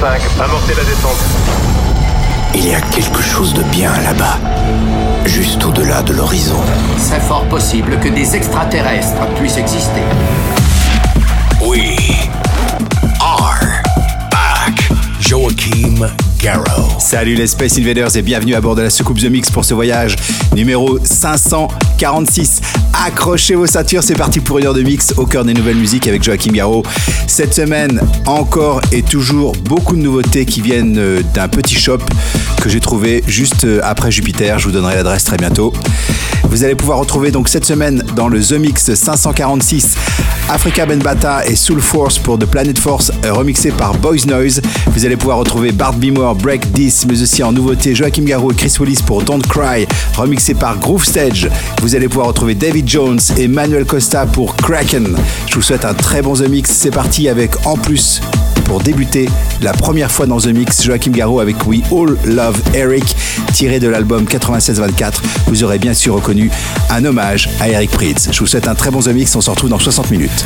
5, amorcez la descente. Il y a quelque chose de bien là-bas, juste au-delà de l'horizon. C'est fort possible que des extraterrestres puissent exister. We are back. Joachim Garrow. Salut les Space Invaders et bienvenue à bord de la soucoupe The Mix pour ce voyage numéro 546. Accrochez vos ceintures, c'est parti pour une heure de mix au cœur des nouvelles musiques avec Joachim Garraud. Cette semaine, encore et toujours beaucoup de nouveautés qui viennent euh, d'un petit shop que j'ai trouvé juste euh, après Jupiter. Je vous donnerai l'adresse très bientôt. Vous allez pouvoir retrouver donc cette semaine dans le The Mix 546 Africa Benbata et Soul Force pour The Planet Force euh, remixé par Boys Noise. Vous allez pouvoir retrouver Bart Beamer, Break This, mais aussi en nouveauté Joachim Garraud et Chris Willis pour Don't Cry, remixé par Groove Stage. Vous allez pouvoir retrouver David Jones et Manuel Costa pour Kraken. Je vous souhaite un très bon The Mix. C'est parti avec en plus pour débuter la première fois dans The Mix, Joachim Garraud avec We All Love Eric, tiré de l'album 96-24. Vous aurez bien sûr reconnu un hommage à Eric Prydz. Je vous souhaite un très bon The Mix, on se retrouve dans 60 minutes.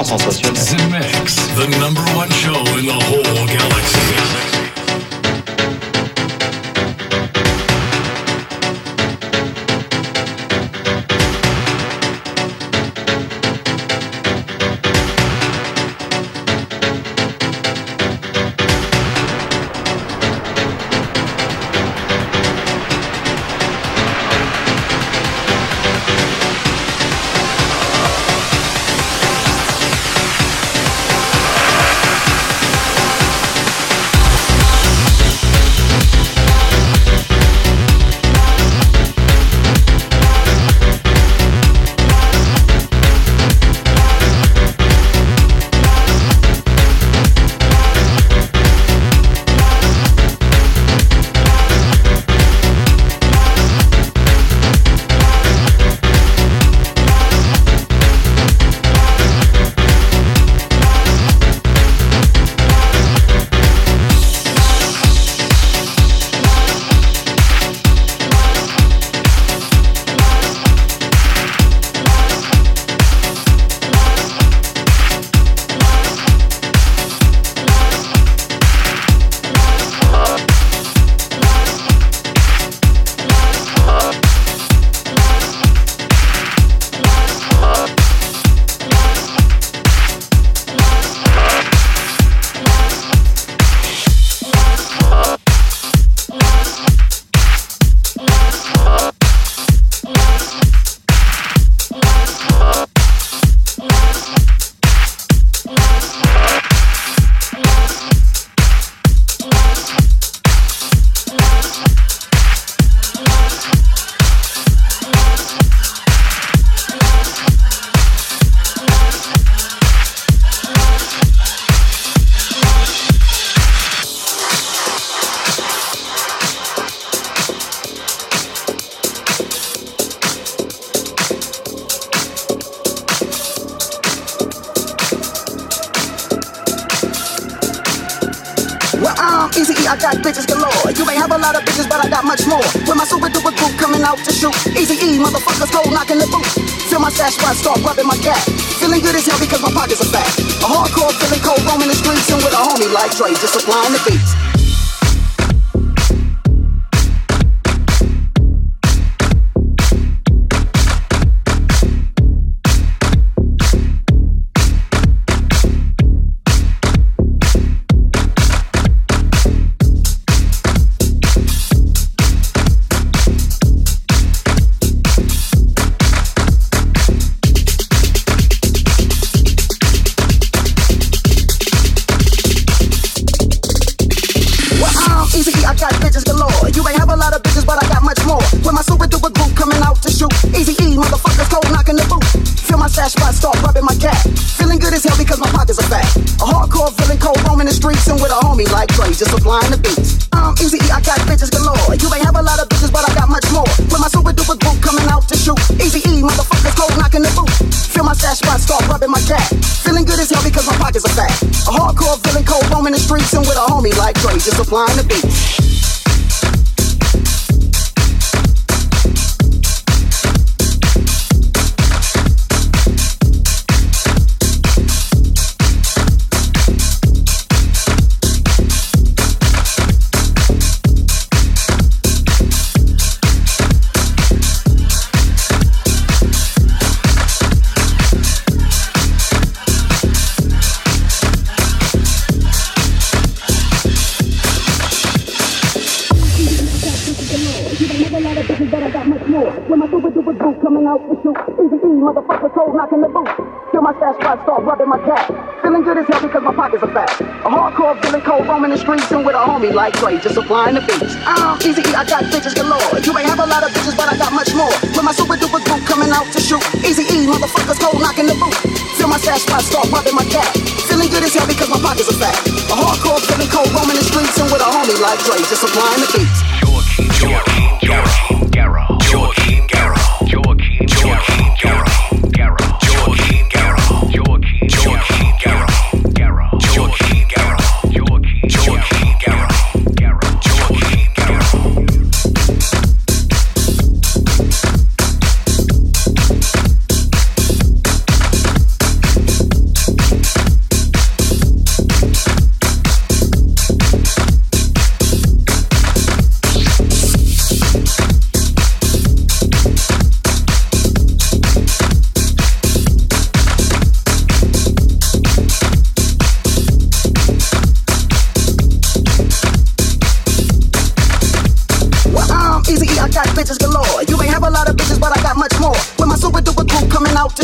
vraiment sensationnel. Rubbing. Feeling good as hell because my pockets are fat. A hardcore feeling cold, roaming the streets and with a homie like Dre, just supplying the beats. My pockets are fat. A hardcore feeling cold, roaming the streets and with a homie like Dre, just supplying the beats. Um, easy E, I got bitches galore. You may have a lot of bitches, but I got much more. With my super duper group coming out to shoot. Easy E, motherfuckers, cold knocking the boot. Feel my stash spot, start rubbing my cap. Feeling good as hell because my pockets are fat. A hardcore feeling cold, roaming the streets and with a homie like Dre, just supplying the beats. Joaquin, Joaquin, Joaquin,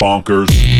Bonkers.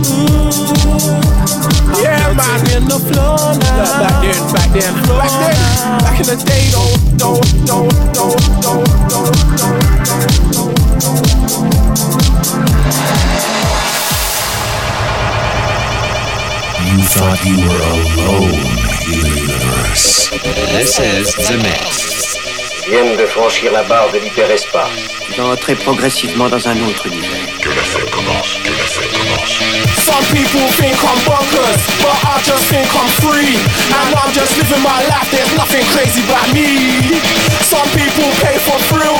Mm-hmm. Yeah, man. In the floor now. Back then, back then, back then, back in the day. You thought you were alone in the universe. This is The Mix. Viennent de franchir la barre de l'hyperespace. D'entrer progressivement dans un autre univers. Que la fête commence, que la fête commence. Some people think I'm bonkers, but I just think I'm free. And I'm just living my life, there's nothing crazy about me. Some people pay for thrills,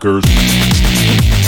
Bonkers.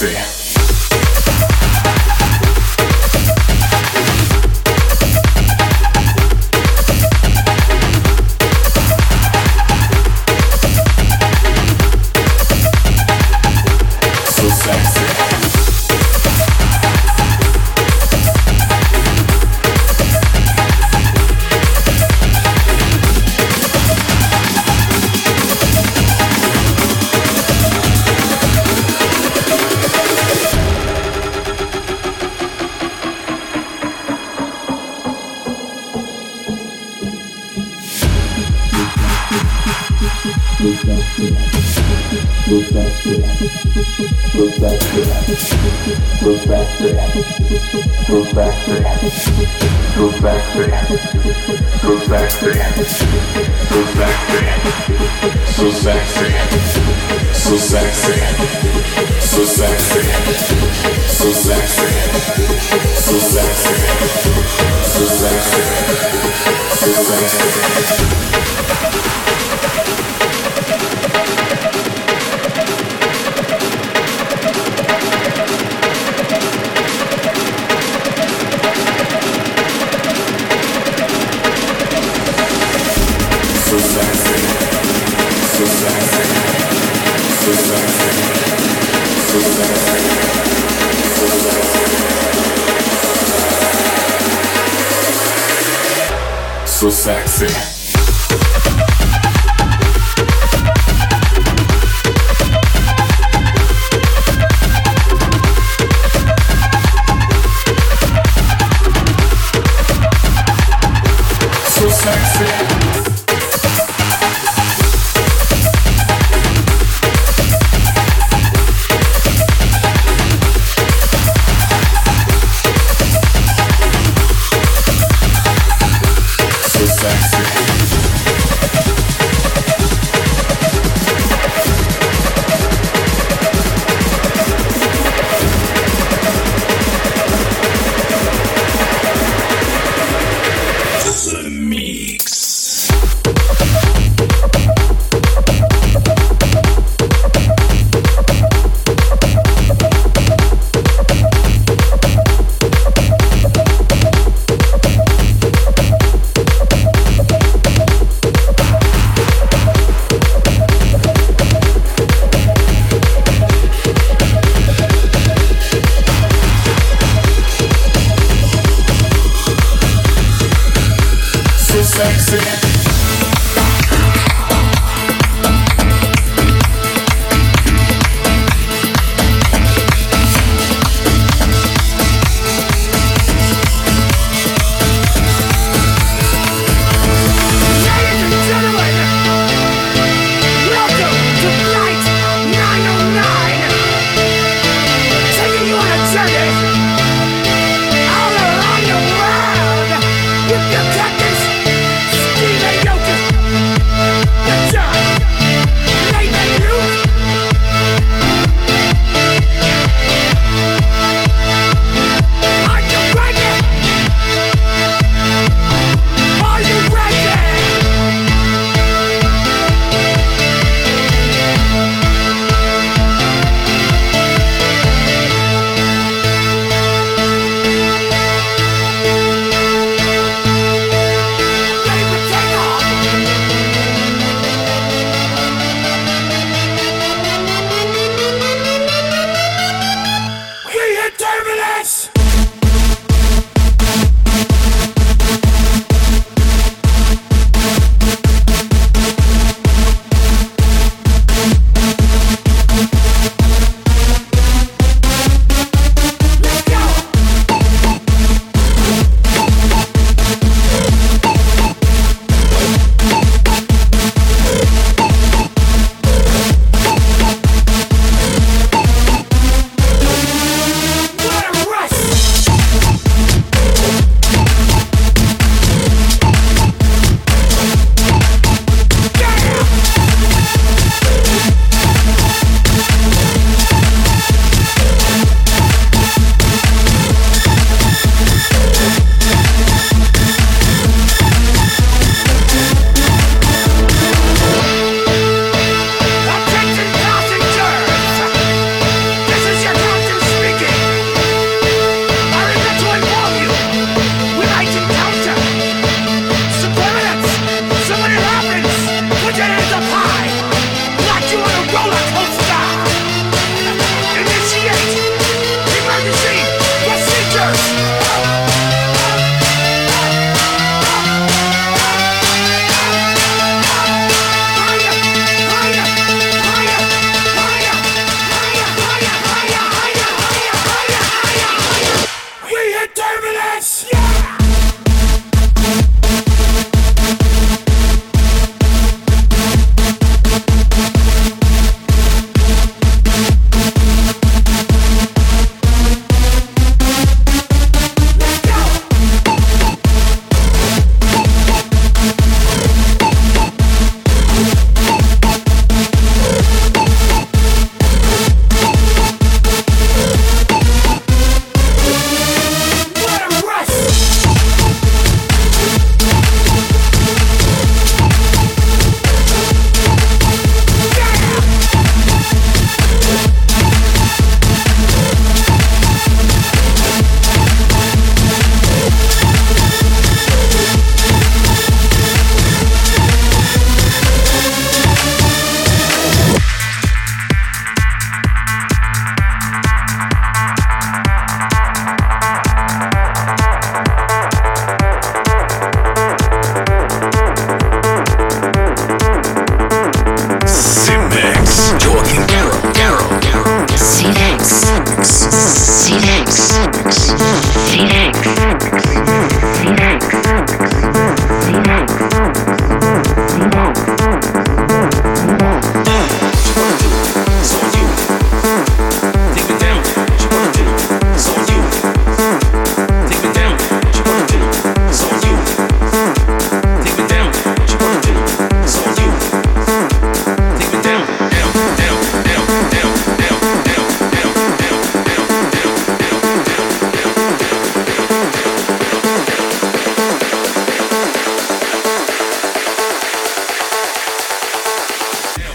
See.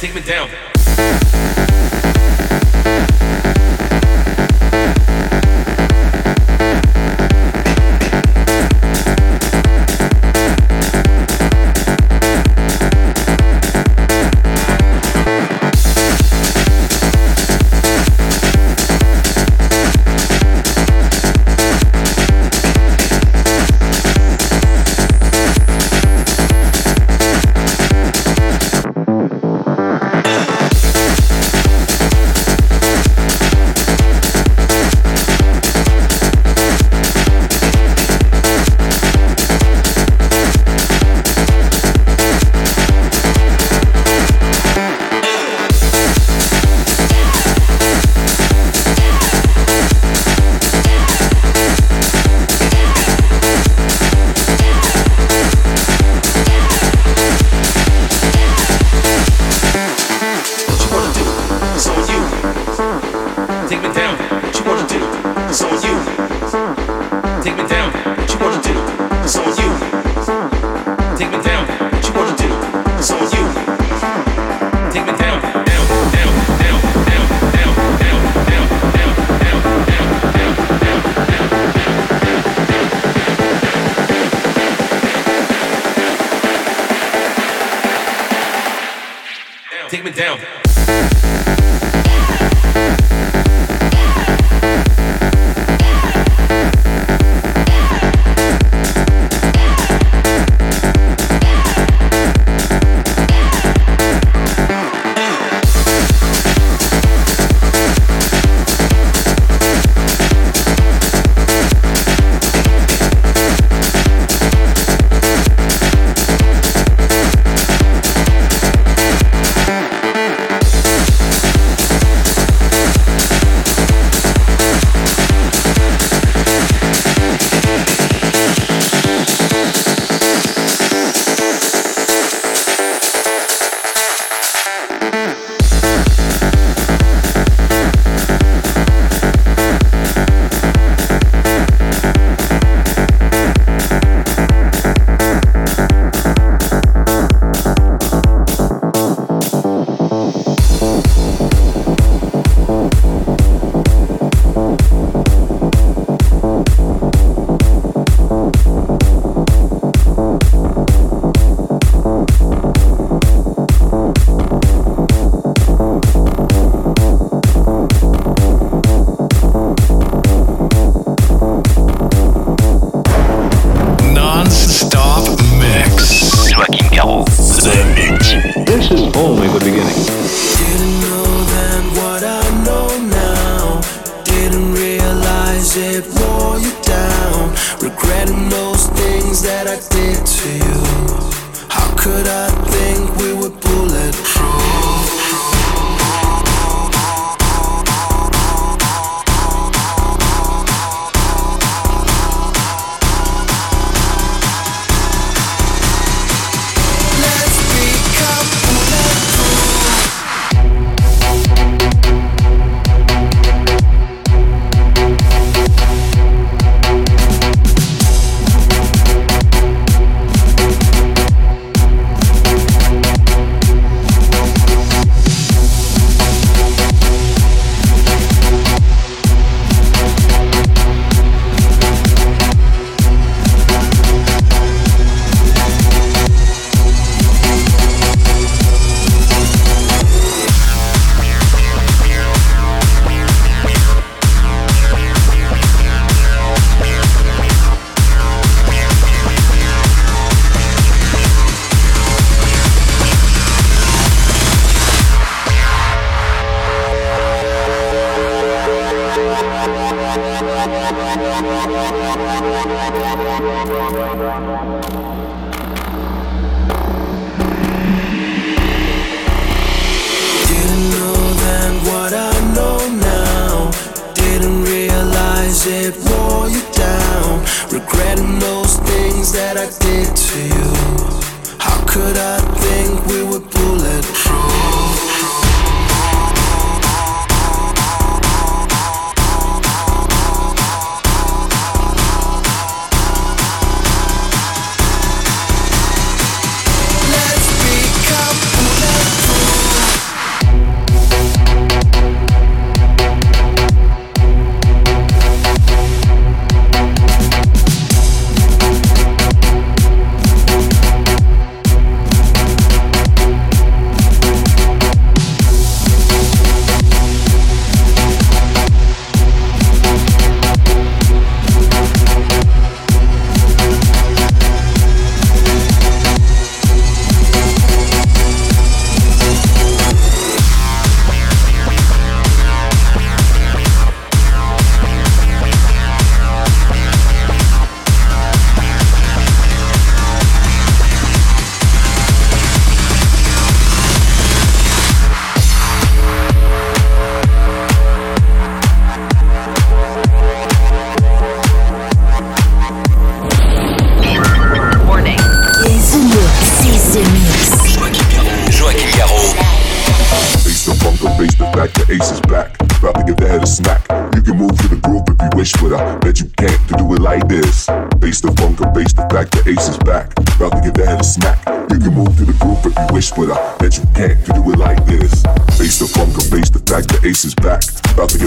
Take me down.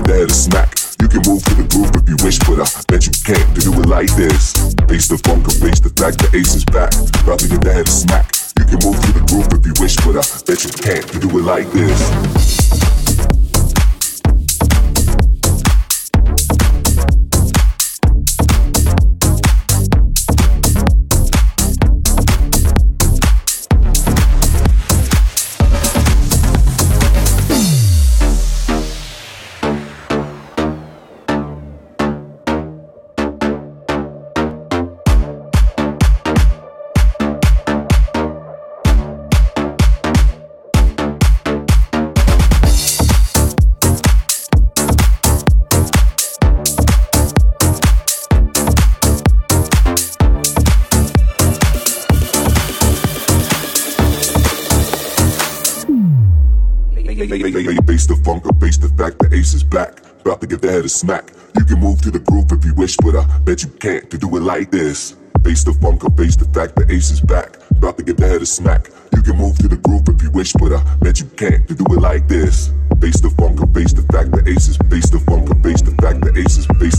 Head a smack. You can move to the groove if you wish, but I bet you can't do it like this. Face the funk face the fact the ace is back. About to head a smack. You can move to the groove if you wish, but I bet you can't do it like this. The smack. You can move to the groove if you wish, but I bet you can't to do it like this. Face the funk or face the fact the ace is back. About to give the head a smack. You can move to the groove if you wish, but I bet you can't to do it like this. Face the funk or face the fact the ace is. Face the funk or face the fact the ace is. Face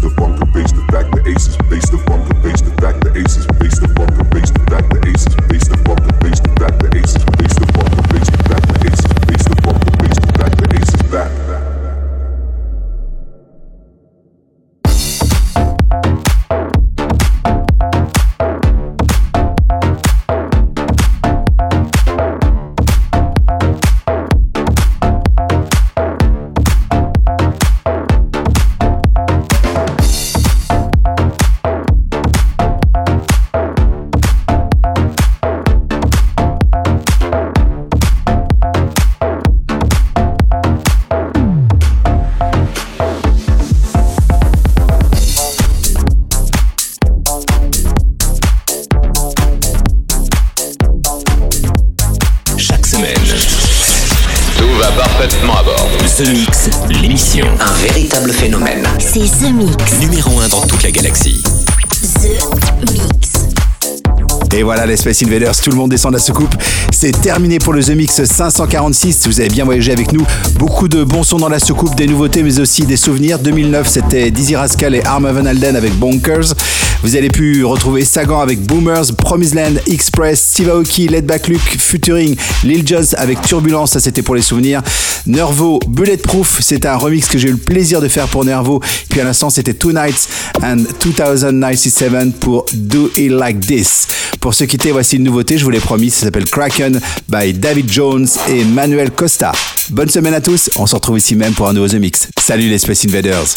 Space Invaders, tout le monde descend de la soucoupe. C'est terminé pour le The Mix 546. Vous avez bien voyagé avec nous. Beaucoup de bons sons dans la soucoupe, des nouveautés mais aussi des souvenirs. 2009 c'était Dizzy Rascal et Arma Van Alden avec Bonkers. Vous avez pu retrouver Sagan avec Boomers, Promised Land, Express, Steve Aoki, Let Back Luke, Futuring, Lil Jon avec Turbulence, ça c'était pour les souvenirs. Nervo, Bulletproof, c'est un remix que j'ai eu le plaisir de faire pour Nervo. Puis à l'instant c'était Two Nights and 2097 pour Do It Like This. Pour se quitter, voici une nouveauté, je vous l'ai promis, ça s'appelle Kraken by David Jones et Manuel Costa. Bonne semaine à tous, on se retrouve ici même pour un nouveau The Mix. Salut les Space Invaders.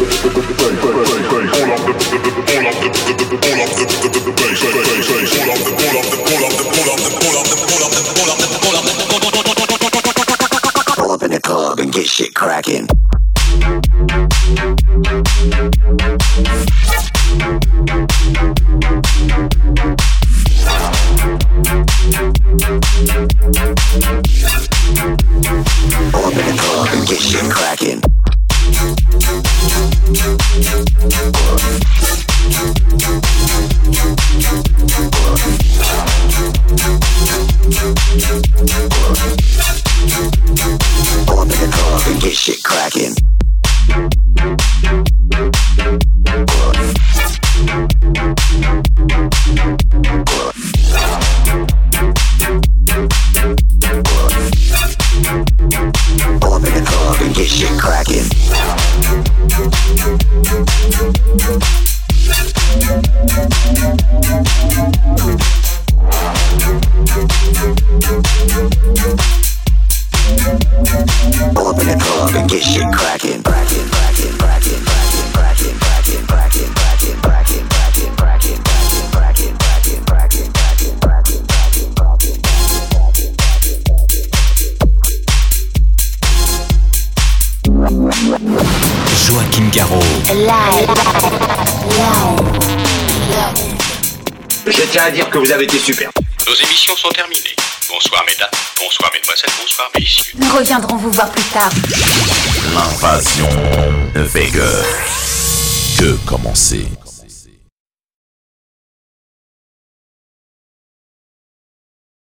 All of the, all of the vous voir plus tard. L'invasion de Vega. Que commencer?